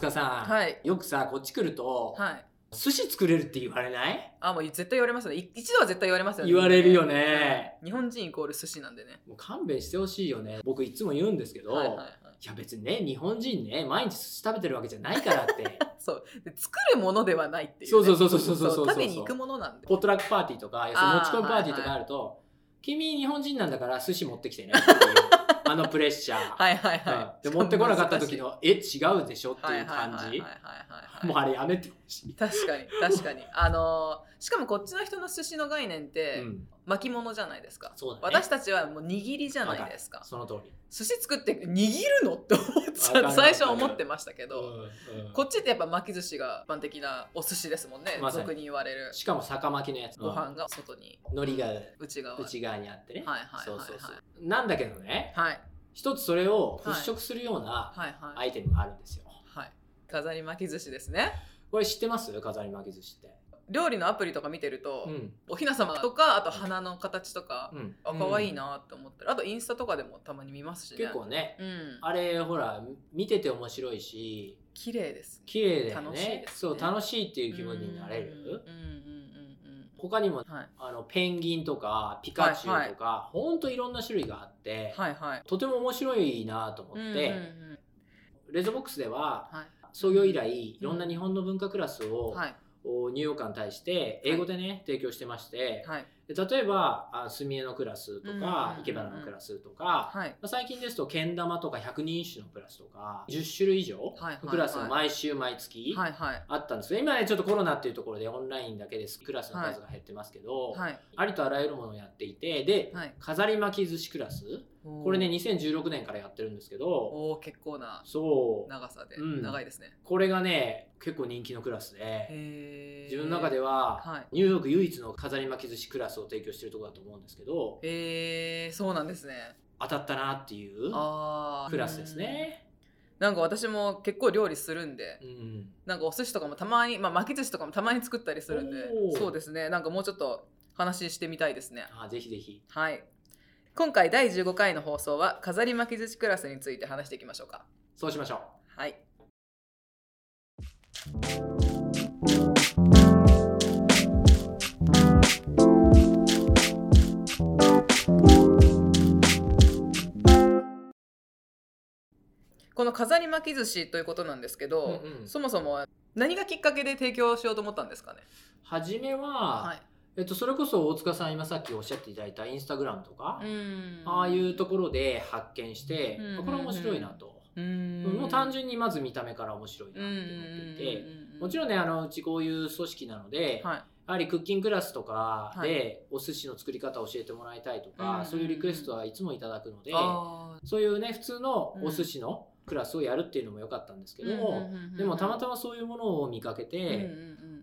大塚さん、はい。よくさこっち来ると、はい。寿司作れるって言われない？あもう絶対言われますよね。い一度は絶対言われますよね。言われるよね。うん日本人イコール寿司なんでね。もう勘弁してほしいよね。僕いつも言うんですけど、いはいはいはい。や別にね日本人ね毎日寿司食べてるわけじゃないからって。そう。で作るものではないっていう、ね、そうそうそうそうそうそうそう。食べに行くものなんで。ポットラックパーティーとか持ち込みパーティーとかあると、君日本人なんだから寿司持ってきてねっていうあのプレッシャー、はいはいうん。はいで持ってこなかった時のえ違うでしょ？ってはいいう感じはいはいはい。もうあれやめてほしい、確かに確かに。あのーしかもこっちの人の寿司の概念って、うん、巻物じゃないですか。そうだね。私たちはもう握りじゃないですか。その通り、寿司作って握るの？って思っちゃ最初は思ってましたけど、うんうん。こっちってやっぱ巻き寿司が一般的なお寿司ですもんね、ま俗に言われる。しかも酒巻きのやつ。ご飯が外に。海苔が内側。内側にあってね、はいはいはいはい。そうそうそう。なんだけどね。はい。一つそれを払拭するようなはいはい。アイテムがあるんですよ、はい。飾り巻き寿司ですね。これ知ってます？飾り巻き寿司って料理のアプリとか見てると、うん。おひな様とかあと花の形とか、うん。あ可愛いなって思ったらあとインスタとかでもたまに見ますしね。結構ね。うん。あれほら見てて面白いし綺麗です綺麗だよ楽しいねですね。そう楽しいっていう気分になれる？うん他にもうんはい。あのペンギンとかピカチュウとか、ほんといろんな種類があって、はいはい。とても面白いなと思って、うんうんうんレッドボックスでははい。創業以来いろんな日本の文化クラスを、はい。おニューヨーカーに対して英語でね、提供してまして、はい。で例えばあ墨絵のクラスとか生け花のクラスとか、はい。まあ最近ですとけん玉とか百人一首のクラスとか10種類以上はいのクラスが毎週毎月はいはい。あったんですけど今ねちょっとコロナっていうところでオンラインだけです。クラスの数が減ってますけど、はい。ありとあらゆるものをやっていてで、はい。飾り巻き寿司クラスこれね2016年からやってるんですけど。おお結構なそう。長さで、うん。長いですね。これがね結構人気のクラスで。自分の中では、はい。ニューヨーク唯一の飾り巻き寿司クラスを提供してるところだと思うんですけど。へえそうなんですね。当たったなっていうクラスですね。なんか私も結構料理するんで。うん。なんかお寿司とかもたまに、まあ、巻き寿司とかもたまに作ったりするんで。そうですね。なんかもうちょっと話してみたいですね。あぜひぜひ。はい今回第15回の放送は飾り巻き寿司クラスについて話していきましょうか。そうしましょう。はい。この飾り巻き寿司ということなんですけど、うんうん。そもそも何がきっかけで提供しようと思ったんですかね？初めは、はいえっと、それこそ大塚さん今さっきおっしゃっていただいたインスタグラムとか、ん。ああいうところで発見して、うん。これ面白いなと、うん。もう単純にまず見た目から面白いなって思っていて、もちろんねあのうちこういう組織なので、はい。やはりクッキングクラスとかはでお寿司の作り方を教えてもらいたいとか、うん。そういうリクエストはいつもいただくので、あそういうね普通のお寿司のクラスをやるっていうのも良かったんですけども、でもたまたまそういうものを見かけて、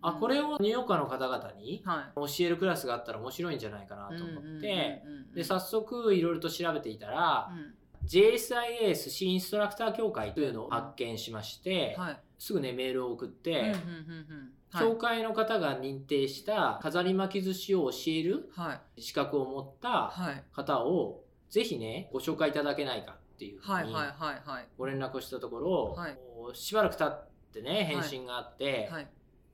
あこれををニューヨーカーの方々にはい。教えるクラスがあったら面白いんじゃないかなと思って、でさ早速いろいろと調べていたら、JSIA 寿司インストラクター協会というのを発見しまして、はい。すぐねメールを送って、うんうんうんうん協会の方が認定した飾り巻き寿司を教えるはい。資格を持ったはい。方をぜひねご紹介いただけないかっていうふうにご連絡をしたところ、しばらく経ってね返信があって、はい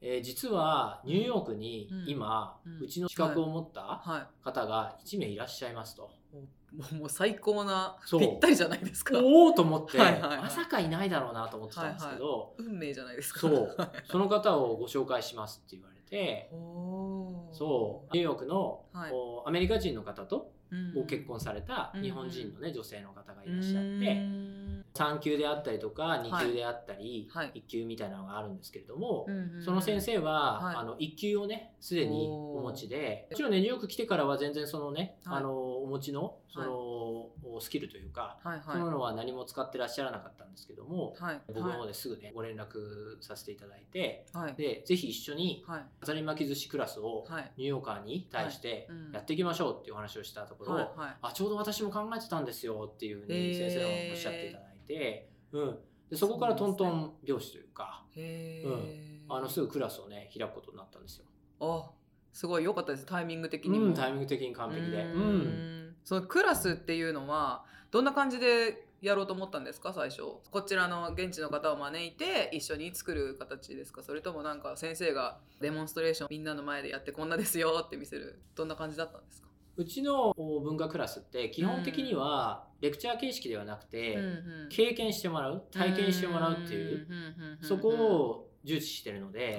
えー実はニューヨークにうん。今、ううんちの資格を持ったは方が1名いらっしゃいますと。い。もうもう最高なそう。ぴったりじゃないですか。おおと思って、はいはいはい。まさかいないだろうなと思ってたんですけど、運命じゃないですか。そう。その方をご紹介しますって言われて、そう。ニューヨークの、はい。アメリカ人の方とうん。ご結婚された日本人のね、女性の方がいらっしゃっうて、ん3級であったりとか2級であったり、はい。1級みたいなのがあるんですけれども、その先生は、はい。あの1級をねすでにお持ちでもちろんねニューヨーク来てからは全然そのね、はい。あのお持ちのその、スキルというか、はいそうい。うのは何も使ってらっしゃらなかったんですけども、はい。僕の方ですぐねご連絡させていただいてはい。でぜひ一緒にはい。飾り巻き寿司クラスをはい。ニューヨーカーに対してやっていきましょうっていうお話をしたところ、あちょうど私も考えてたんですよっていうふうに先生がおっしゃっていただいて、うん、でそこからトントン拍子というかへえあのすぐクラスをね開くことになったんですよ。あすごい良かったです。タイミング的にも。うん、タイミング的に完璧で。ううん。ん。そのクラスっていうのはどんな感じでやろうと思ったんですか？最初。こちらの現地の方を招いて一緒に作る形ですか？それともなんか先生がデモンストレーションみんなの前でやってこんなですよって見せる。どんな感じだったんですか？うちの文化クラスって基本的にはレクチャー形式ではなくて、経験してもらう体験してもらうっていうそこを重視してるので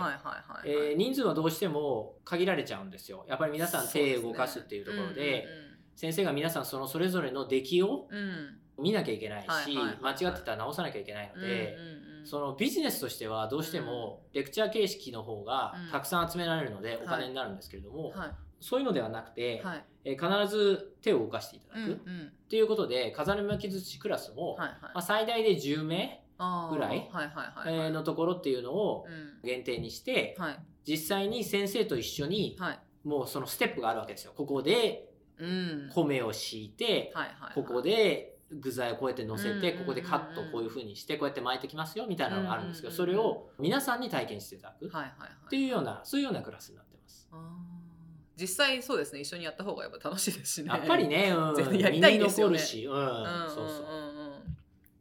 人数はどうしても限られちゃうんですよ。やっぱり皆さん手を動かすっていうところで先生が皆さんそのそれぞれの出来を見なきゃいけないし間違ってたら直さなきゃいけないのでそのビジネスとしてはどうしてもレクチャー形式の方がたくさん集められるのでお金になるんですけれども、そういうのではなくて、はい、えー、必ず手を動かしていただく、っていうことで風巻き寿司クラスも、はいはい、まあ、最大で10名ぐらいのところっていうのを限定にして、はい、実際に先生と一緒に、もうそのステップがあるわけですよ。ここで米を敷いて、ここで具材をこうやって乗せて、ここでカットこういうふうにしてこうやって巻いてきますよみたいなのがあるんですけど、それを皆さんに体験していただく。っていうようなそういうようなクラスになってます。実際そうですね。一緒にやった方がやっぱ楽しいですしね。やっぱりね、うん、やりたいですよね、うん、そうそう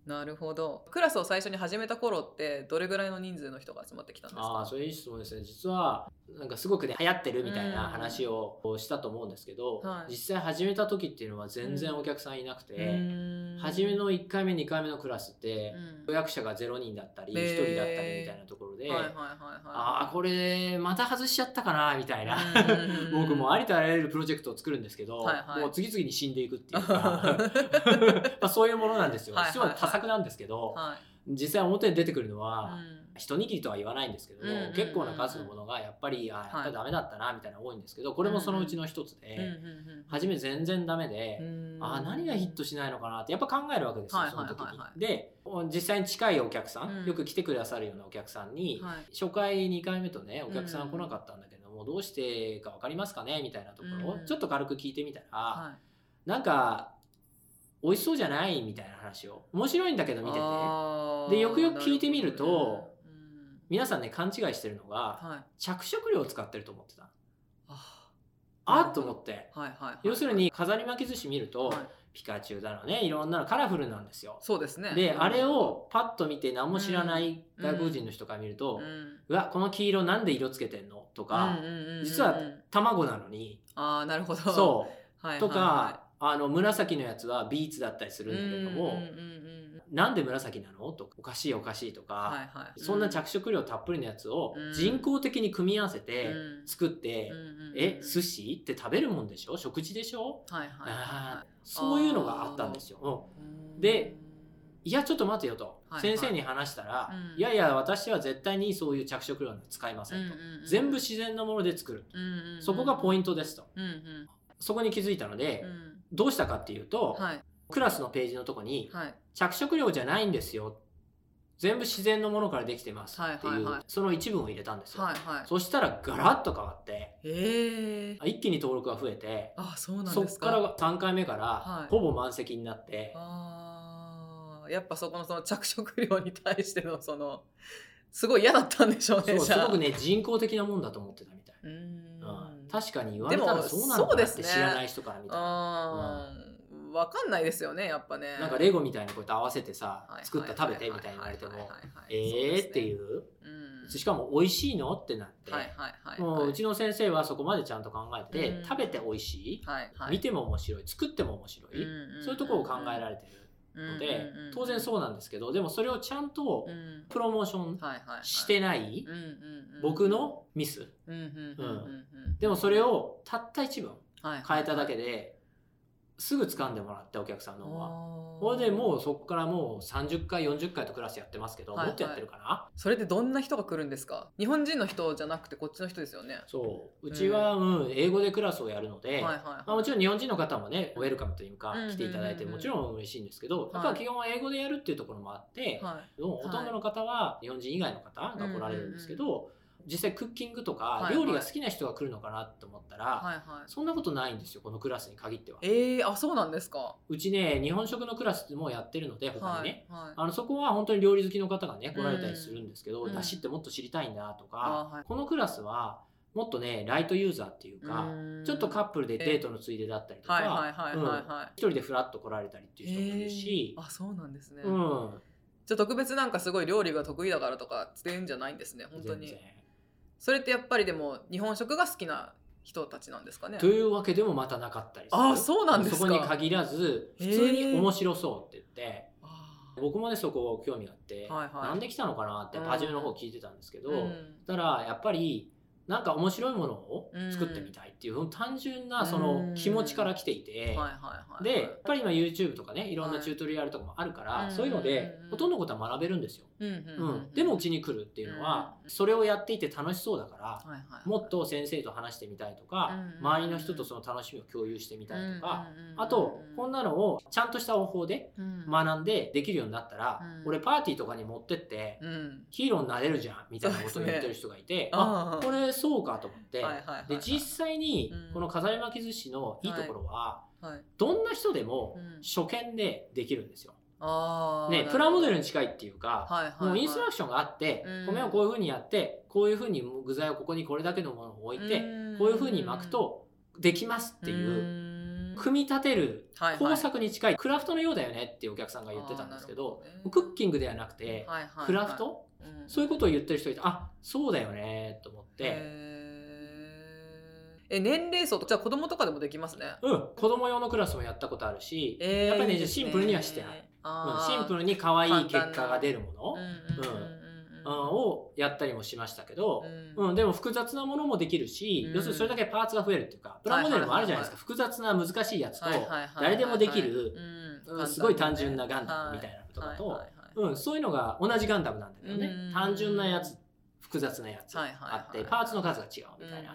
なるほど。クラスを最初に始めた頃ってどれぐらいの人数の人が集まってきたんですか？あそれいい質問ですね。実はなんかすごくね流行ってるみたいな話をしたと思うんですけど、はい、実際始めた時っていうのは全然お客さんいなくて、うん、初めの1回目2回目のクラスって、うん、予約者が0人だったり1人だったりみたいなところで、ああこれまた外しちゃったかなみたいな僕もありとあらゆるプロジェクトを作るんですけど、はいはい、もう次々に死んでいくっていうか まあそういうものなんですよ。はいはいはい、多作なんですけど、はい、実際表に出てくるのは、うん一握りとは言わないんですけども、うんうん、結構な数のものがやっぱり、あやっぱダメだったなみたいな多いんですけどこれもそのうちの一つで、初め全然ダメで、あ何がヒットしないのかなってやっぱ考えるわけですよ、その時に。で実際に近いお客さん、よく来てくださるようなお客さんに、初回2回目とねお客さん来なかったんだけども、どうしてか分かりますかねみたいなところをちょっと軽く聞いてみたら、はい、なんか美味しそうじゃない？みたいな話を。面白いんだけど見てて。でよくよく聞いてみると皆さんね勘違いしてるのが、はい、着色料を使ってると思ってた。あっと思って、はいはいはい、要するに飾り巻き寿司見ると、はい、ピカチュウだのね。いろんなのカラフルなんですよ。そうですね。で、あれをパッと見て何も知らない外国人の人から見ると、うん、うわこの黄色なんで色つけてんの？とか、実は卵なのに。ああなるほど。そう、はいはいはい、とかあの紫のやつはビーツだったりするんだけども、なんで紫なの？とかおかしいおかしいとか、はいはい、そんな着色料たっぷりのやつを人工的に組み合わせて作って、うん、え寿司って食べるもんでしょ？食事でしょ、はいはい、そういうのがあったんですよ。でいやちょっと待てよと、先生に話したら、いやいや私は絶対にそういう着色料使いませんと、全部自然のもので作る、そこがポイントですと、そこに気づいたので、どうしたかっていうと、はい、クラスのページのとこに、はい、着色料じゃないんですよ。全部自然のものからできてますっていう、はいはいはい、その一文を入れたんですよ、はいはい、そしたらガラッと変わって一気に登録が増えてあそうなんそっから3回目からほぼ満席になって、あやっぱそこのその着色料に対してのそのすごい嫌だったんでしょうねすごくね人工的なもんだと思ってたみたい。うん、確かに言われたらそうなのかなって知らない人から見たら、分かんないですよねやっぱね。なんかレゴみたいにこうやって合わせてさ作った食べてみたいに言われてもええっていう、うん、しかも美味しいの？ってなって、もううちの先生はそこまでちゃんと考えて、うん、食べて美味しい、はいはい、見ても面白い。作っても面白い、うん、そういうところを考えられてる？ので、当然そうなんですけどでもそれをちゃんとプロモーションしてない僕のミス。でもそれをたった一文変えただけですぐ掴んでもらってお客さんの方は。これでもうそこからもう30回40回とクラスやってますけど、はいはい、もっとやってるかな？それでどんな人が来るんですか？日本人の人じゃなくてこっちの人ですよね。そう。うちは、うん、英語でクラスをやるので、はいはいはい、まあ、もちろん日本人の方もねウェルカムというか来ていただいてもちろん嬉しいんですけど、やっぱ基本は英語でやるっていうところもあって、はい、ほとんどの方は日本人以外の方が来られるんですけど、うんうんうん実際クッキングとか料理が好きな人が来るのかなと思ったら、はいはい、そんなことないんですよこのクラスに限っては。えー、あそうなんですか？うちね日本食のクラスもやってるので他にね、はいはい、あのそこは本当に料理好きの方がね来られたりするんですけど、うん、だしってもっと知りたいんだとか、はい、このクラスはもっとねライトユーザーっていうかちょっとカップルでデートのついでだったりとか一人でフラッと来られたりっていう人もいるし、えー、あそうなんですね、うん、じゃあ特別なんかすごい料理が得意だからとかっていうんじゃないんですね本当にそれってやっぱりでも日本食が好きな人たちなんですかね？というわけでもまたなかったりする。あそうなんですそこに限らず普通に面白そうって言って、僕もねそこ興味があって、はいはい、なんで来たのかなって初めの方聞いてたんですけど、うん、たらやっぱりなんか面白いものを作ってみたいっていう、うん、単純なその気持ちから来ていて、でやっぱり今 YouTube とかねいろんなチュートリアルとかもあるから、はい、そういうのでほとんどのことは学べるんですよ。うん、でもうちに来るっていうのは、それをやっていて楽しそうだから、もっと先生と話してみたいとか、周りの人とその楽しみを共有してみたいとか、あとこんなのをちゃんとした方法で学んでできるようになったら、俺パーティーとかに持ってって、ヒーローになれるじゃんみたいなことを言ってる人がいて、あこれそうかと思って、で実際にこの飾り巻き寿司のいいところは、どんな人でも初見でできるんですよ。ね、プラモデルに近いっていうか、もうインストラクションがあって、うん、米をこういうふうにやってこういうふうに具材をここにこれだけのものを置いて、うん、こういうふうに巻くとできますっていう、組み立てる工作に近い、クラフトのようだよねっていうお客さんが言ってたんですけど、ね、クッキングではなくて、クラフト、うん、そういうことを言ってる人いてあそうだよねと思って。え年齢層とじゃあ子供とかでもできますね。うん子供用のクラスもやったことあるし、えー、やっぱりねシンプルにはしてない、シンプルに可愛い結果が出るもの、をやったりもしましたけど、うん、でも複雑なものもできるし、要するにそれだけパーツが増えるっていうかプラモデルもあるじゃないですか、複雑な難しいやつと誰でもできる、すごい単純なガンダムみたいなことだと、うん、そういうのが同じガンダムなんだけどね、単純なやつ複雑なやつあってパーツの数が違うみたいな。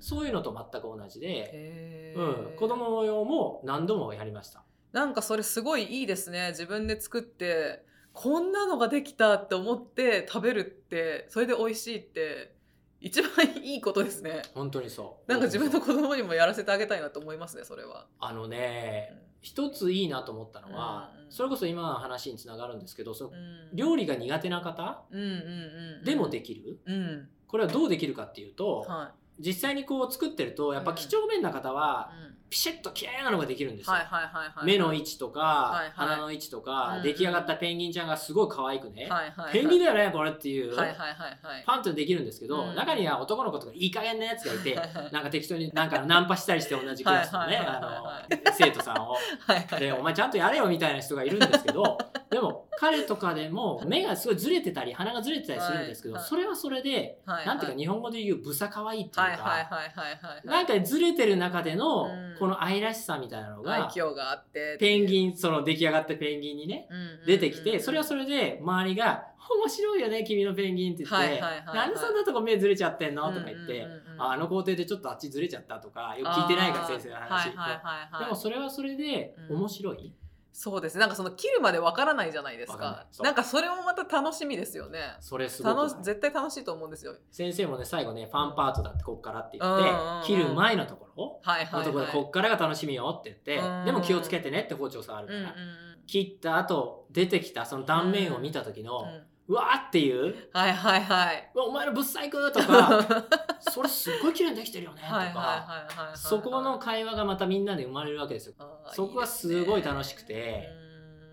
そういうのと全く同じで、うん、子供用も何度もやりました。なんかそれすごいいいですね。自分で作ってこんなのができたって思って食べるってそれで美味しいって一番いいことですね。本当にそう。なんか自分の子供にもやらせてあげたいなと思いますねそれは。あのね、うん、一ついいなと思ったのは、それこそ今の話につながるんですけどその、うん、料理が苦手な方？でもできる、うん、これはどうできるかっていうと、はい、実際にこう作ってるとやっぱ几帳面な方は、ピシッと綺麗なのができるんですよ。目の位置とか、はいはい、鼻の位置とか、出来上がったペンギンちゃんがすごい可愛くね、はいはいはい、ペンギンだよねこれっていう、はいはいはいはい、パンとできるんですけど、うん、中には男の子とかいい加減なやつがいて、なんか適当になんかナンパしたりして同じクラスのね生徒さんを、はいはい、でお前ちゃんとやれよみたいな人がいるんですけど でも彼とかでも目がすごいずれてたり鼻がずれてたりするんですけど、はい。はい、それはそれで、はいはい、なんていうか日本語で言うブサ可愛いっていうか、はいはいはいはい、なんかずれてる中での、うんこの愛らしさみたいなのが愛嬌があってペンギンその出来上がったペンギンにね、出てきてそれはそれで周りが「面白いよね君のペンギン」って言って「なんでそんなとこ目ずれちゃってんの?」とか言って「あの工程でちょっとあっちずれちゃった」とかよく聞いてないから先生の話でもそれはそれで面白い？そうですなんかその切るまでわからないじゃないですか。なんかそれもまた楽しみですよね。それすごい？絶対楽しいと思うんですよ。先生もね最後ねファンパートだってこっからって言って、切る前のところ、はいはい、のところでこっからが楽しみよって言って、でも気をつけてねって包丁触るから、切った後出てきたその断面を見た時の、うわーっていう。はいはいはい。お前のぶっ細工とか それすっごい綺麗にできてるよねとか。そこの会話がまたみんなで生まれるわけですよそこがすごい楽しくて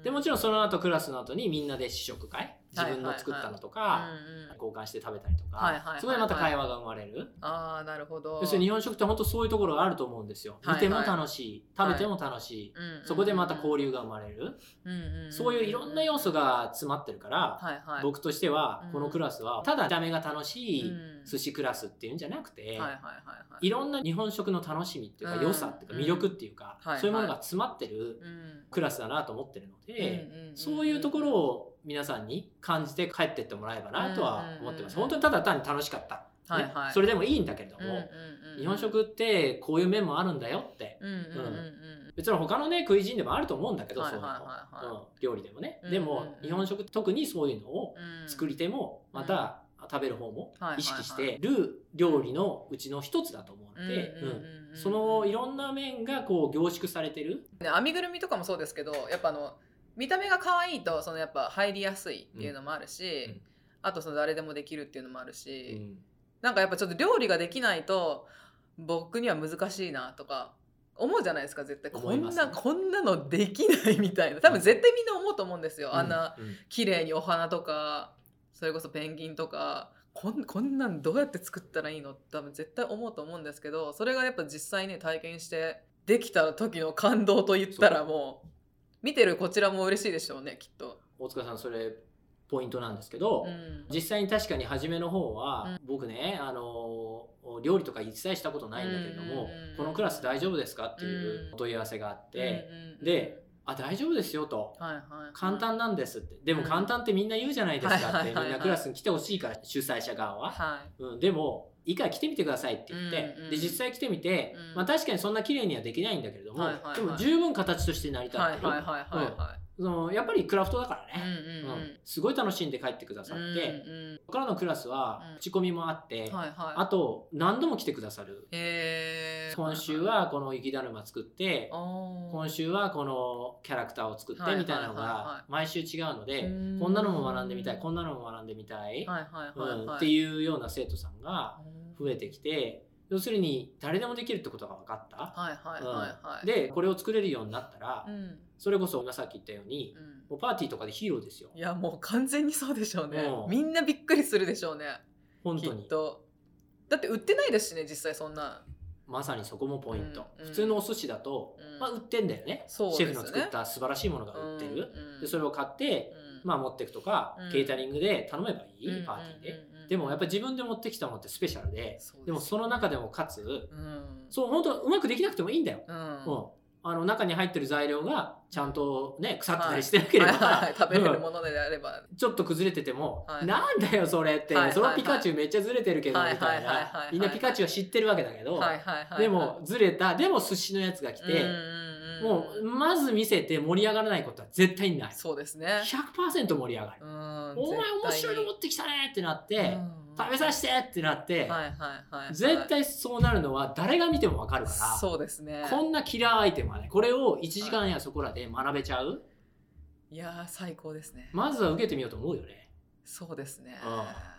でもちろんその後クラスの後にみんなで試食会自分の作ったのとか、交換して食べたりとか、そこでまた会話が生まれる。ああなるほど。要するに日本食って本当そういうところがあると思うんですよ。見ても楽しい、食べても楽しい、そこでまた交流が生まれる、そういういろんな要素が詰まってるから、僕としてはこのクラスはただ見た目が楽しい寿司クラスっていうんじゃなくて、いろんな日本食の楽しみっていうか良さっていうか魅力っていうか、そういうものが詰まってるクラスだなと思ってるので、そういうところを皆さんに感じて帰ってってもらえばなとは思ってます。本当にただ単に楽しかった。はいはい、それでもいいんだけれども、日本食ってこういう面もあるんだよって、別に他のね食い人でもあると思うんだけど、そういうん、料理でもね、でも日本食特にそういうのを作り手もまた食べる方も意識してる料理のうちの一つだと思うのでそのいろんな面がこう凝縮されてる、ね、編みぐるみとかもそうですけどやっぱあの見た目が可愛いとそのやっぱ入りやすいっていうのもあるし、うん、あとその誰でもできるっていうのもあるし、なんかやっぱちょっと料理ができないと僕には難しいなとか思うじゃないですか絶対。こんな、ね、こんなのできないみたいな。多分絶対みんな思うと思うんですよ、うん、あんな綺麗にお花とかそれこそペンギンとかこんこんなんどうやって作ったらいいの？多分絶対思うと思うんですけどそれがやっぱ実際ね体験してできた時の感動と言ったらもう見てるこちらも嬉しいでしょうねきっと。大塚さんそれポイントなんですけど、うん、実際に確かに初めの方は、うん、僕ねあの料理とか一切したことないんだけれども、このクラス大丈夫ですかっていうお問い合わせがあって、であ大丈夫ですよと、はいはい、簡単なんですって。でも簡単ってみんな言うじゃないですかって、みんなクラスに来てほしいから主催者側は、はい、うん、でもいいから来てみてくださいって言って、うんうん、で実際来てみて、うん、まあ、確かにそんな綺麗にはできないんだけれども、はいはいはい、でも十分形として成り立ってる、はいはいはいはいはいそのやっぱりクラフトだからね、うんうんうん、すごい楽しんで帰ってくださって、うんうん、ここからのクラスは口コミもあって、うんはいはい、あと何度も来てくださる、今週はこの雪だるま作って、今週はこのキャラクターを作ってみたいなのが毎週違うので、こんなのも学んでみたいこんなのも学んでみたい、っていうような生徒さんが増えてきて。要するに誰でもできるってことが分かった。はいはいはいはい、でこれを作れるようになったら、うん、それこそ今さっき言ったように、うん、もうパーティーとかでヒーローですよ。いやもう完全にそうでしょうね。みんなびっくりするでしょうね。本当に。だって売ってないですしね実際そんな。まさにそこもポイント、うん、普通のお寿司だと、うん、まあ、売ってんだよね、ね、シェフの作った素晴らしいものが売ってる、うん、でそれを買って、まあ、持っていくとか、ケータリングで頼めばいい、パーティーで、でもやっぱり自分で持ってきたものってスペシャルででもその中でもかつ、うん、そう本当うまくできなくてもいいんだよ、うん、あの中に入ってる材料がちゃんとね腐ってたりしてなければ、はい、食べれるものであれば、ちょっと崩れてても、はい、なんだよそれって、そのピカチュウめっちゃずれてるけどみたいな。みんなピカチュウは知ってるわけだけど、でもずれた。でも寿司のやつが来て、もうまず見せて盛り上がらないことは絶対ない。そうですね。100%盛り上がる。お前面白いの持ってきたねってなって食べさせてってなって、はいはいはい、絶対そうなるのは誰が見ても分かるからそうですね。こんなキラーアイテムはねこれを1時間やそこらで学べちゃう、いや最高ですね。まずは受けてみようと思うよね。そうですね、うん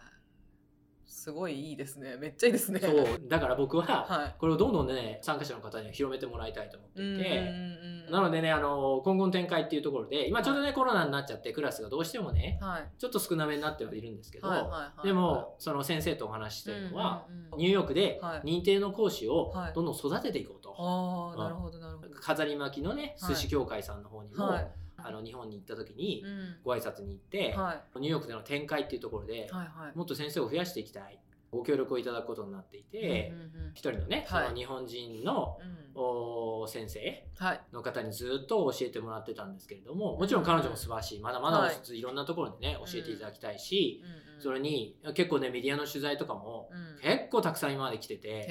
すごいいいですね。めっちゃいいですね。そう。だから僕はこれをどんどんね参加者の方には広めてもらいたいと思っていて。なのでねあの今後の展開っていうところで今ちょうどね、はい、コロナになっちゃってクラスがどうしてもね、はい、ちょっと少なめになってはいるんですけど、でもその先生とお話してるのは、ニューヨークで認定の講師をどんどん育てていこうと、あなるほどなるほど。飾り巻きのね寿司協会さんの方にも、あの日本に行った時にご挨拶に行って、ニューヨークでの展開っていうところで、もっと先生を増やしていきたいご協力をいただくことになっていて、一、人のね、その日本人の、お先生の方にずっと教えてもらってたんですけれどももちろん彼女も素晴らしいまだまだい。ろんなところでね教えていただきたいし、それに結構ねメディアの取材とかも結構たくさん今まで来てて、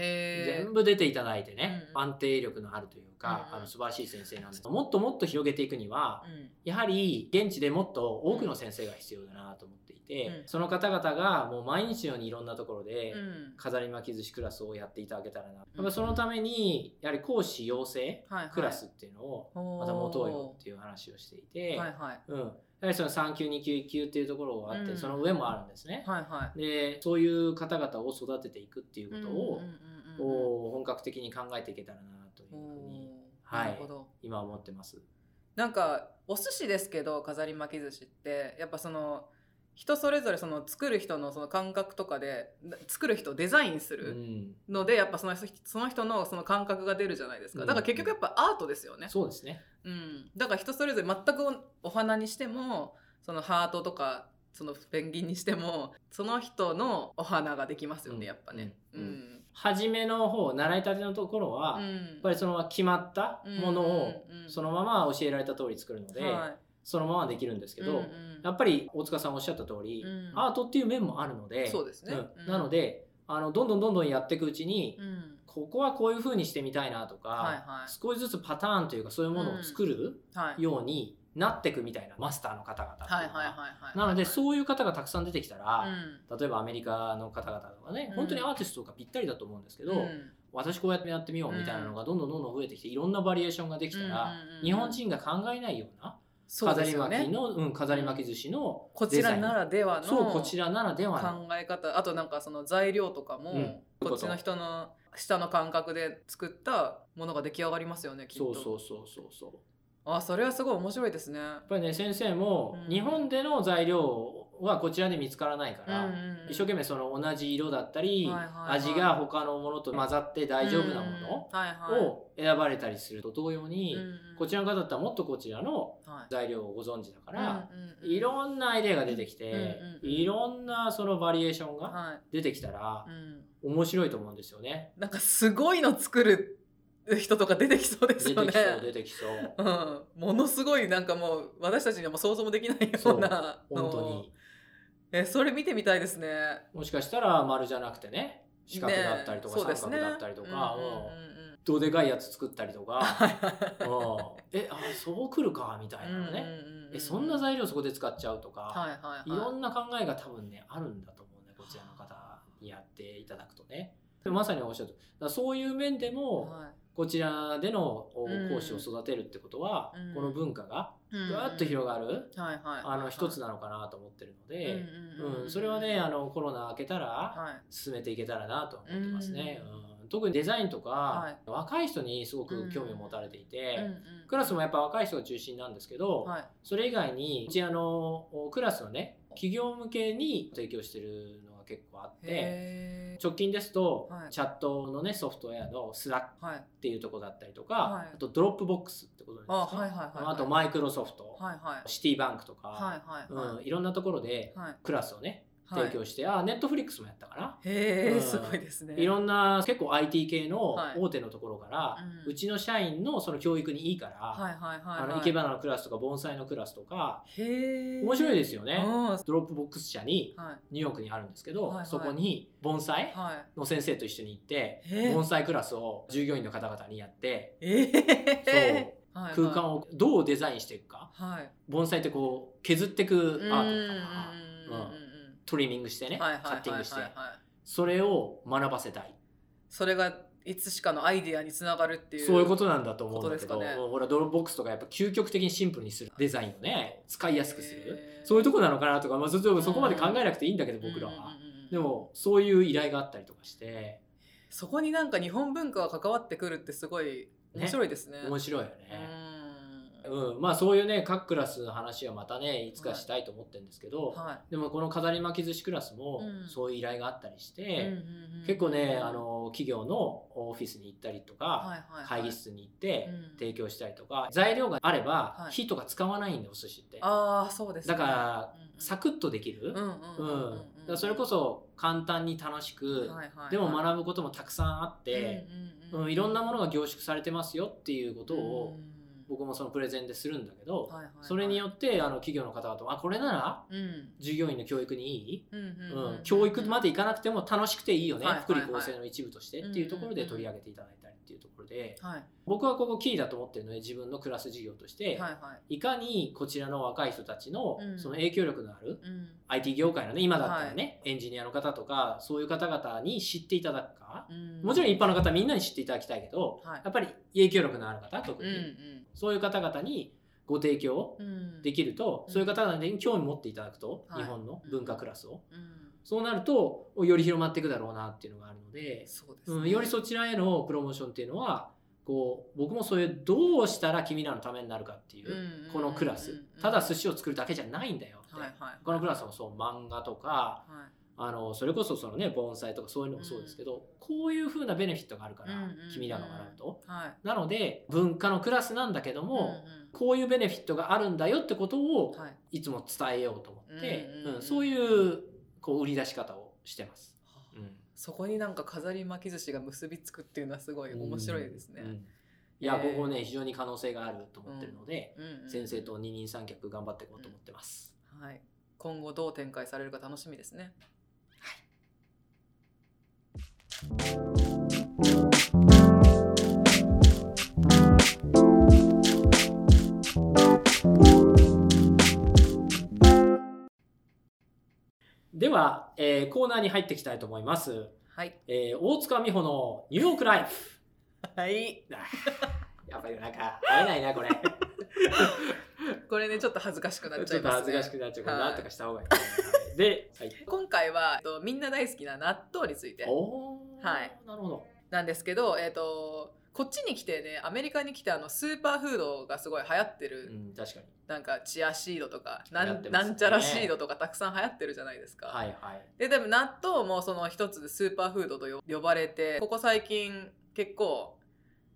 全部出ていただいてね、安定力のあるというか、あの素晴らしい先生なんです。もっともっと広げていくには、やはり現地でもっと多くの先生が必要だなと思っていて、その方々がもう毎日のようにいろんなところで飾り巻き寿司クラスをやっていただけたらな、やっぱそのためにやはり講師養成クラスっていうのをまた持とうよっていう話をしていて、はいはい。うん、やはりその3級2級1級っていうところがあって、その上もあるんですね、はいはい、でそういう方々を育てていくっていうことを、本格的に考えていけたらなというふうに、はい、今思ってます。なんかお寿司ですけど飾り巻き寿司ってやっぱその人それぞれその作る人のその感覚とかで作る人デザインするので、やっぱそのその人のその感覚が出るじゃないですか。だから結局やっぱアートですよね、そうですね、うん、だから人それぞれ全くお花にしてもそのハートとかそのペンギンにしてもその人のお花ができますよねやっぱね。うん、うん初めの方習いたてのところは、やっぱりその決まったものをそのまま教えられた通り作るので、はい。そのままできるんですけど、やっぱり大塚さんおっしゃった通り、うん、アートっていう面もあるのでそうですね、うん、なのであのどんどんどんどんやっていくうちに、うん、ここはこういうふうにしてみたいなとか、少しずつパターンというかそういうものを作るようになっていくみたいなマスターの方々なのでそういう方がたくさん出てきたら、例えばアメリカの方々とかね、本当にアーティストとかぴったりだと思うんですけど、私こうやってやってみようみたいなのがどんどんどんどん増えてきていろんなバリエーションができたら、日本人が考えないような飾り巻きの、うん、飾り巻き寿司のこちらならではのそうこちらならではの。考え方。あとなんかその材料とかも、うん、こっちの人の下の感覚で作ったものが出来上がりますよねきっと。そうそうそうそうそうあそれはすごい面白いですね。やっぱりね先生も日本での材料はこちらで見つからないから、うんうんうん、一生懸命その同じ色だったり、はいはいはい、味が他のものと混ざって大丈夫なものを選ばれたりすると同様に、こちらの方だったらもっとこちらの材料をご存知だから、はいいろんなアイデアが出てきて、うんうんうん、いろんなそのバリエーションが出てきたら、はい、面白いと思うんですよね。なんかすごいの作る人とか出てきそうですよね。出てきそう出てきそう。うん、ものすごいなんかもう私たちにはもう想像もできないような本当に。えそれ見てみたいですね。もしかしたら丸じゃなくてね四角だったりとか、ね、三角だったりとか、どでかいやつ作ったりとか。えあそうくるかみたいなね、えそんな材料そこで使っちゃうとか、はいはいはい、いろんな考えが多分ねあるんだと思うねこちらの方にやっていただくとね。まさにおっしゃるそういう面でも、はいこちらでの講師を育てるってことは、うん、この文化がぐわっと広がる、あの一つなのかなと思ってるので、うんそれはねあのコロナ明けたら進めていけたらなと思ってますね。うん。特にデザインとか、はい、若い人にすごく興味を持たれていて、うんうん、クラスもやっぱ若い人が中心なんですけど、はい、それ以外にうちあのクラスのね企業向けに提供してるのが結構あって直近ですと、はい、チャットのねソフトウェアのスラックっていうとこだったりとか、はい、あとドロップボックスってことですかあ,、はいはいはいあとマイクロソフト、はいはい、シティバンクとか、はいはいはい。うん、いろんなところでクラスをね提供して、はい、あネットフリックスもやったかな。へえ、うん、すごいですね。いろんな結構 IT 系の大手のところから、はい、うちの社員のその教育にいいから、はいはいはいあの生け花のクラスとか盆栽のクラスとかへ面白いですよね。ドロップボックス社に、ニューヨークにあるんですけど、はいはい、そこに盆栽の先生と一緒に行って、盆栽クラスを従業員の方々にやって、そう。空間をどうデザインしていくか、はい、盆栽ってこう削っていくアートとか、うんトリミングしてね、カッティングして、それを学ばせたい。それがいつしかのアイディアにつながるっていうそういうことなんだと思うんだけど、ね、ほらドロップボックスとかやっぱ究極的にシンプルにする。デザインをね使いやすくする。そういうとこなのかなとか、まあ、そこまで考えなくていいんだけど僕らは、でもそういう依頼があったりとかして。そこになんか日本文化が関わってくるってすごい面白いですね。ね。面白いよね、うん、まあそういうね各クラスの話はまたねい。つかしたいと思ってるんですけど、はい、でもこの飾り巻き寿司クラスもそういう依頼があったりして、うん、結構ねあの企業のオフィスに行ったりとか、はいはいはい、会議室に行って提供したりとか、材料があれば火とか使わないんでお寿司って。あそうです、ね、だからサクッとできる？それこそ簡単に楽しく、はいはいはい、でも学ぶこともたくさんあって、うん、いろんなものが凝縮されてますよっていうことを、うん僕もそのプレゼンでするんだけど、はいはいはい、それによってあの企業の方々あこれなら、従業員の教育にいい、うん教育までいかなくても楽しくていいよね、はいはいはい、福利厚生の一部としてっていうところで取り上げていただいたりっていうところで、はい、僕はここキーだと思ってるので自分のクラス事業として、はいはい、いかにこちらの若い人たちのその影響力のある、うん、IT 業界のね今だったらね、はい、エンジニアの方とかそういう方々に知っていただくか、うん、もちろん一般の方みんなに知っていただきたいけど、はい、やっぱり影響力のある方特に、うんうん、そういう方々にご提供できると、うん、そういう方々に興味持っていただくと、日本の文化クラスを。そうなるとより広まっていくだろうなっていうのがあるのでそうです、ね、うん、よりそちらへのプロモーションっていうのはこう僕もそういうどうしたら君らのためになるかっていうこのクラス。ただ寿司を作るだけじゃないんだよって、はいはい、このクラスもそう漫画とか、はい、あのそれこそそのね盆栽とかそういうのもそうですけど、うん、こういうふうなベネフィットがあるから、君らが学ぶと、はい、なので文化のクラスなんだけども、うんうん、こういうベネフィットがあるんだよってことをい。つも伝えようと思って、うんそういうこう売り出し方をしてます。そこになんか飾り巻き寿司が結びつくっていうのはすごい面白いですね。うんうん、いや、ここね非常に可能性があると思ってるので、うん、先生と二人三脚頑張っていこうと思ってます。はい。今後どう展開されるか楽しみですね。では、えー、コーナーに入っていきたいと思います。はい。えー、大塚美穂のニューヨークライフ。はい。やっぱりなんか、会えないな、これ。これねちょっと恥ずかしくなっちゃいます、ね、ちょっと恥ずかしくなっちゃうなんとかした方がいい、で、はい、今回はみんな大好きな納豆についてはいなるほどなんですけどえっ、ー、とこっちに来てねアメリカに来てあのスーパーフードがすごい流行ってる、うん、確かに。なんかチアシードとかなん,、なんちゃらシードとかたくさん流行ってるじゃないですか。はいはい、ででも納豆もその一つでスーパーフードと呼ばれてここ最近結構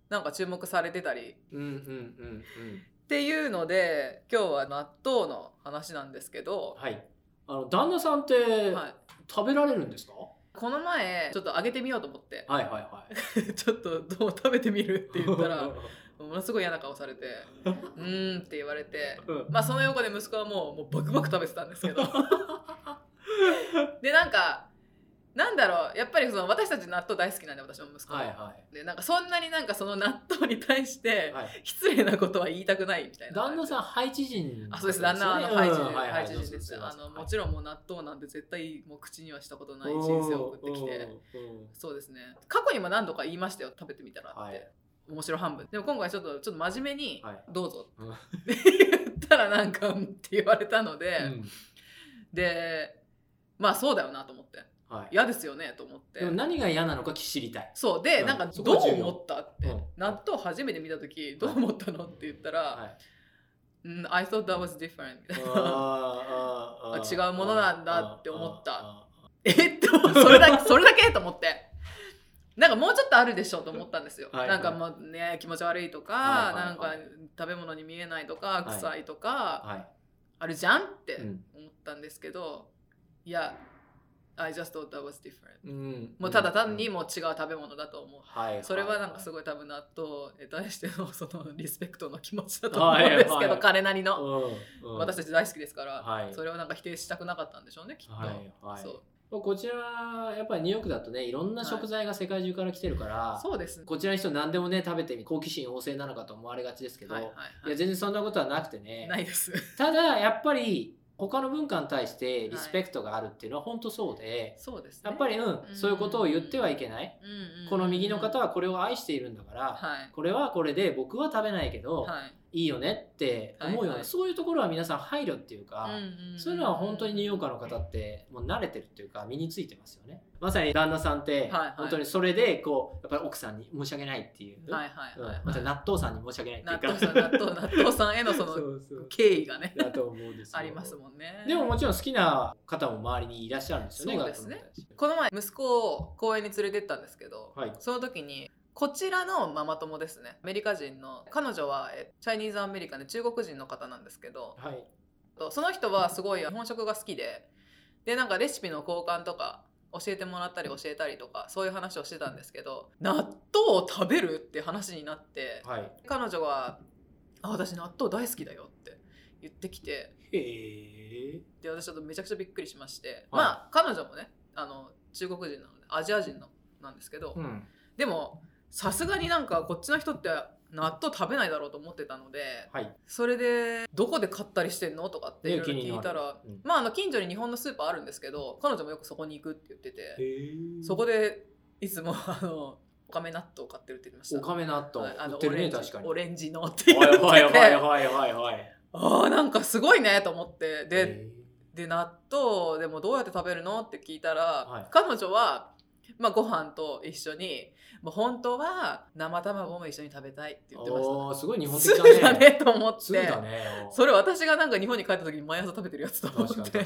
なんか注目されてたり、うんうんうんうん、っていうので今日は納豆の話なんですけど、はい、あの旦那さんって、はい、食べられるんですか？この前ちょっとあげてみようと思って。はいはいはい。ちょっとどう食べてみるって言ったらものすごい嫌な顔されて「うん」って言われて、うん、まあその横で息子はもうもうバクバク食べてたんですけど。でなんかなんだろうやっぱりその私たち納豆大好きなんで私も息子も、はいはい、でなんかそんなになんかその納豆に対して失礼なことは言いたくないみたいな、旦那さんハイチ人、あそうです。旦那はハイチ人、うんハイチ人です。あのもちろんもう納豆なんて絶対もう口にはしたことない人生を送ってきてそうですね。過去にも何度か言いましたよ食べてみたらって、はい、面白半分。でも今回ちょっとちょっと真面目に「どうぞ」って言ったらなんかって言われたので、うん、でまあそうだよなと思って。はい、嫌ですよねと思って。でも何が嫌なのか知りたい。そう。で、うん、なんかどう思ったって、うん、納豆初めて見た時どう思ったのって言ったら、はい。うん、I thought that was different. みたいなあ 違うものなんだって思った。えっとそれだけ それだけと思って。なんかもうちょっとあるでしょうと思ったんですよ、はい。はい、なんかもうね気持ち悪いとか、はい。なんか食べ物に見えないとか臭いとか、はい、あるじゃんって思ったんですけど、いや I just thought that was different、うん、もうただ単にもう違う食べ物だと思う、はい、それはなんかすごい多分納豆に対してのそのリスペクトの気持ちだと思うんですけど、はい。はい、彼なりの、うん。うん、私たち大好きですから、はい、それをなんか否定したくなかったんでしょうねきっと、はい。はい、そう。こちらやっぱりニューヨークだとねいろんな食材が世界中から来てるから、はい、そうですこちらの人何でもね食べてみ好奇心旺盛なのかと思われがちですけど、はいはいはい、いや全然そんなことはなくてね。ないです。ただやっぱり他の文化に対してリスペクトがあるっていうのは本当そうで、そうです、やっぱり、うん、そういうことを言ってはいけない、この右の方はこれを愛しているんだから、これはこれで僕は食べないけど、い。いよねって思うような、はいはい、そういうところは皆さん配慮っていうか、そういうのは本当にニューヨーカーの方ってもう慣れてるっていうか身についてますよねまさに旦那さんって本当にそれでこうやっぱり奥さんに申し訳ないっていう、はいはいはい、また納豆さんに申し訳ないっていうか。納豆納豆さんへのその 敬意がねだと思うんですありますもんね。でももちろん好きな方も周りにいらっしゃるんですよねそうですね。この前息子を公園に連れてったんですけど、はい、その時にこちらのママ友ですね。アメリカ人の彼女はチャイニーズアメリカンで中国人の方なんですけど、はい、その人はすごい日本食が好きででなんかレシピの交換とか教えてもらったり教えたりとかそういう話をしてたんですけど納豆を食べるって話になって、はい、彼女が「あ私納豆大好きだよ」って言ってきてへで私ちょっとめちゃくちゃびっくりしまして、はい、まあ彼女もねあの中国人なのでアジア人のなんですけど、うん、でもさすがになんかこっちの人って納豆食べないだろうと思ってたので、はい、それでどこで買ったりしてんのとかっていろいろ聞いたら、うん、まああの近所に日本のスーパーあるんですけど彼女もよくそこに行くって言っててそこでいつもあのおかめ納豆を買ってるって言ってました。おかめ納豆、あのオレンジオレンジのって言って。てはいはいはいはいはい。ああなんかすごいねと思って。でで納豆でもどうやって食べるのって聞いたら、はい、彼女はまあ、ご飯と一緒にもう本当は生卵も一緒に食べたいって言ってました、ね、すごい日本的だね。だねと思って。だね。それ私がなんか日本に帰った時に毎朝食べてるやつと思って。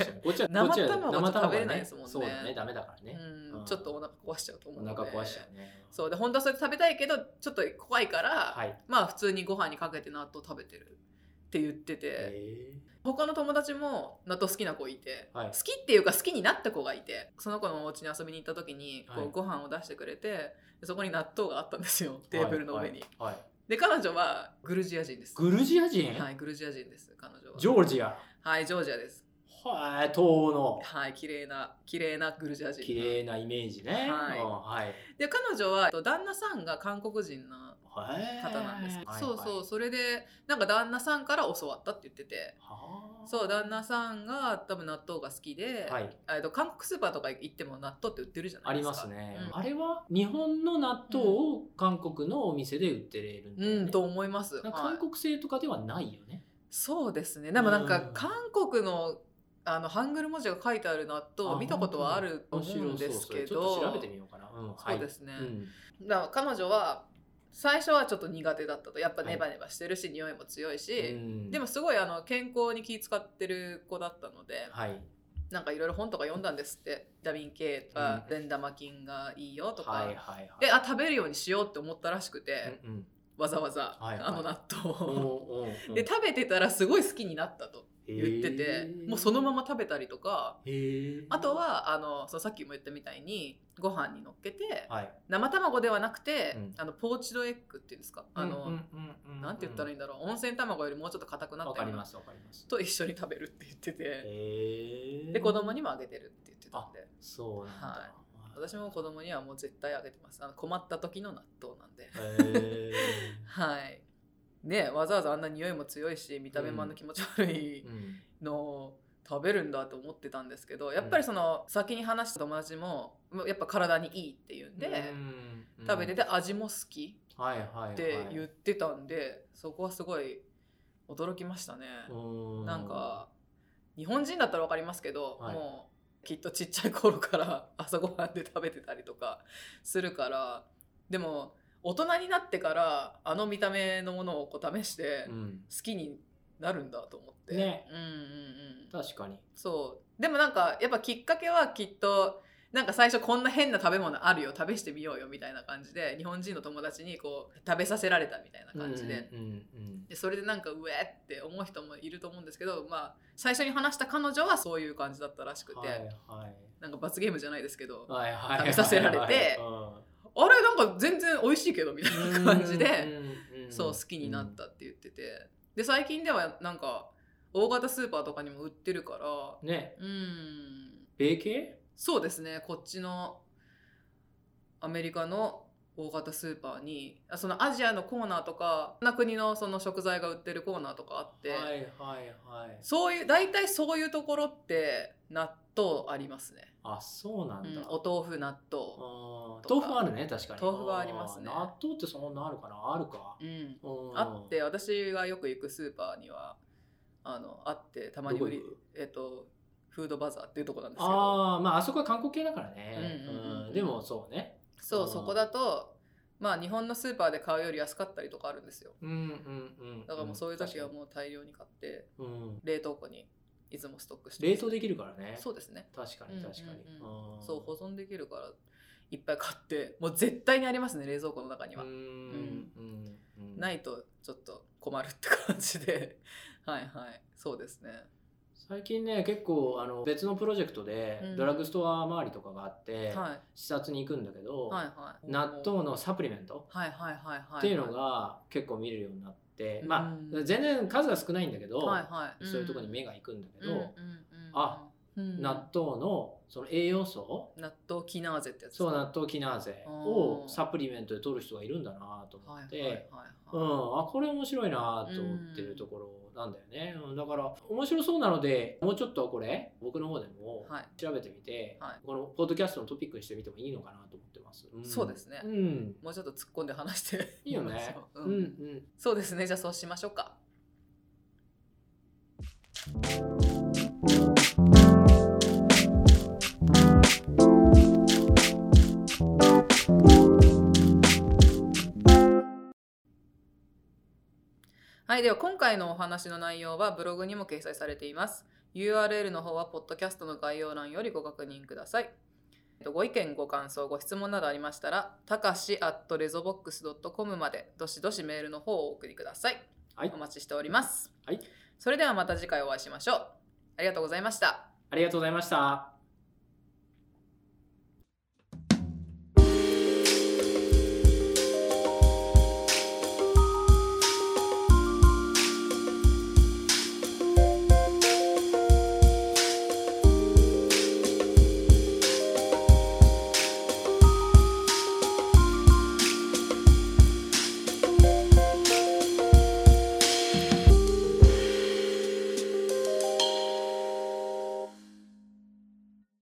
生卵食べれないですもんね。そうだね、ダメだからね。うん、ちょっとお腹壊しちゃうと思うお腹壊しちゃうね。そうで本当はそれ食べたいけどちょっと怖いから、はい、まあ普通にご飯にかけて納豆食べてるって言ってて。他の友達も納豆好きな子いて、はい、好きっていうか好きになった子がいてその子のお家に遊びに行った時にこう、ご飯を出してくれてそこに納豆があったんですよテーブルの上に。はい、で彼女はグルジア人です。グルジア人？はいグルジア人です彼女は。ジョージアはいジョージアです。はい、東の。はい、綺麗な、綺麗なグルジア人。綺麗なイメージね。はい。はい、で、彼女は、旦那さんが韓国人の方なんです、そうそうそれでなんか旦那さんから教わったって言ってて。そう旦那さんが多分納豆が好きで、はい、と韓国スーパーとか行っても納豆って売ってるじゃないですか。ありますね、うん、あれは日本の納豆を韓国のお店で売ってるんで、うん、と思います。韓国製とかではないよね、そうですね。でもなんか韓国のあのハングル文字が書いてある納豆を見たことはあると思うんですけど。調べてみようかな、うん、そうですね、はい、だから彼女は最初はちょっと苦手だったと。やっぱネバネバしてるし、はい、匂いも強いし、でもすごいあの健康に気使ってる子だったので、はい、なんかいろいろ本とか読んだんですって。ビタミン K とか善玉菌がいいよとか、はいはいはい、であ食べるようにしようって思ったらしくて、うんうん、わざわざ、はいはい、あの納豆を。で食べてたらすごい好きになったと。言っててもうそのまま食べたりとかあとはあのそのさっきも言ったみたいにご飯にのっけて、はい、生卵ではなくて、うん、あのポーチドエッグっていうんですか？あの、なんて言ったらいいんだろう。温泉卵よりもうちょっと硬くなったようなと一緒に食べるって言ってて。で子供にもあげてるって言ってたんで。そうなんだ、はい。私も子供にはもう絶対あげてます。あの困った時の納豆なんで。はいねわざわざあんな匂いも強いし見た目もあんな気持ち悪いのを食べるんだと思ってたんですけどやっぱりその先に話した友達もやっぱ体にいいっていうんで、食べてて味も好きって言ってたんで、そこはすごい驚きましたね。なんか日本人だったら分かりますけど、はい、もうきっとちっちゃい頃から朝ごはんで食べてたりとかするからでも大人になってからあの見た目のものをこう試して好きになるんだと思って、ね。うんうんうん、確かに。そう。でもなんかやっぱきっかけはきっとなんか最初こんな変な食べ物あるよ試してみようよみたいな感じで日本人の友達にこう食べさせられたみたいな感じで。うんうんうん、でそれでなんかうえって思う人もいると思うんですけど、まあ、最初に話した彼女はそういう感じだったらしくて、はいはい、なんか罰ゲームじゃないですけど、はいはい、食べさせられて。はいはいはいあれなんか全然美味しいけどみたいな感じでそう好きになったって言ってて。で最近ではなんか大型スーパーとかにも売ってるから。ね。うん。米系？そうですね。こっちのアメリカの大型スーパーにそのアジアのコーナーとかな国のその食材が売ってるコーナーとかあって、はいはいはい、そういう大体そういうところって納豆ありますね。あそうなんだ、うん、お豆腐納豆。豆腐あるね確かに。豆腐はありますね。納豆ってそんなあるかな？あるか、うん、あって私がよく行くスーパーにはあのあってたまに売りえっ、とフードバザーっていうとこなんですけど。ああまああそこは韓国系だからね、うん、でもそうね。そうそこだとまあ日本のスーパーで買うより安かったりとかあるんですよ、うんうんうん、だからもうそういう時はもう大量に買って、うん、冷凍庫にいつもストックして冷凍できるからね。そうですね。確かに確かに、うんうん、そう保存できるからいっぱい買ってもう絶対にありますね冷蔵庫の中には。うんないとちょっと困るって感じで。はいはい。そうですね。最近ね結構あの別のプロジェクトでドラッグストア周りとかがあって、視察に行くんだけど、はいはい、納豆のサプリメントっていうのが結構見れるようになって、まあ全然数が少ないんだけど、はいはい、そういうとこに目が行くんだけど、うん。うんうん、あ納豆のその栄養素？納豆キナーゼってやつそう納豆キナーゼをサプリメントで取る人がいるんだなと思って、うん、あこれ面白いなと思ってるところなんだよね、うん、だから面白そうなのでもうちょっとこれ僕の方でも調べてみて、はい、このポッドキャストのトピックにしてみてもいいのかなと思ってます、うん、そうですね、うん、もうちょっと突っ込んで話して。いいよね。うん、うん、そうですね。じゃあそうしましょうかでは今回のお話の内容はブログにも掲載されています。URL の方はポッドキャストの概要欄よりご確認ください。ご意見、ご感想、ご質問などありましたら、たかし at rezobox.com までどしどしメールの方をお送りください。はい、お待ちしております。はい、それではまた次回お会いしましょう。ありがとうございました。ありがとうございました。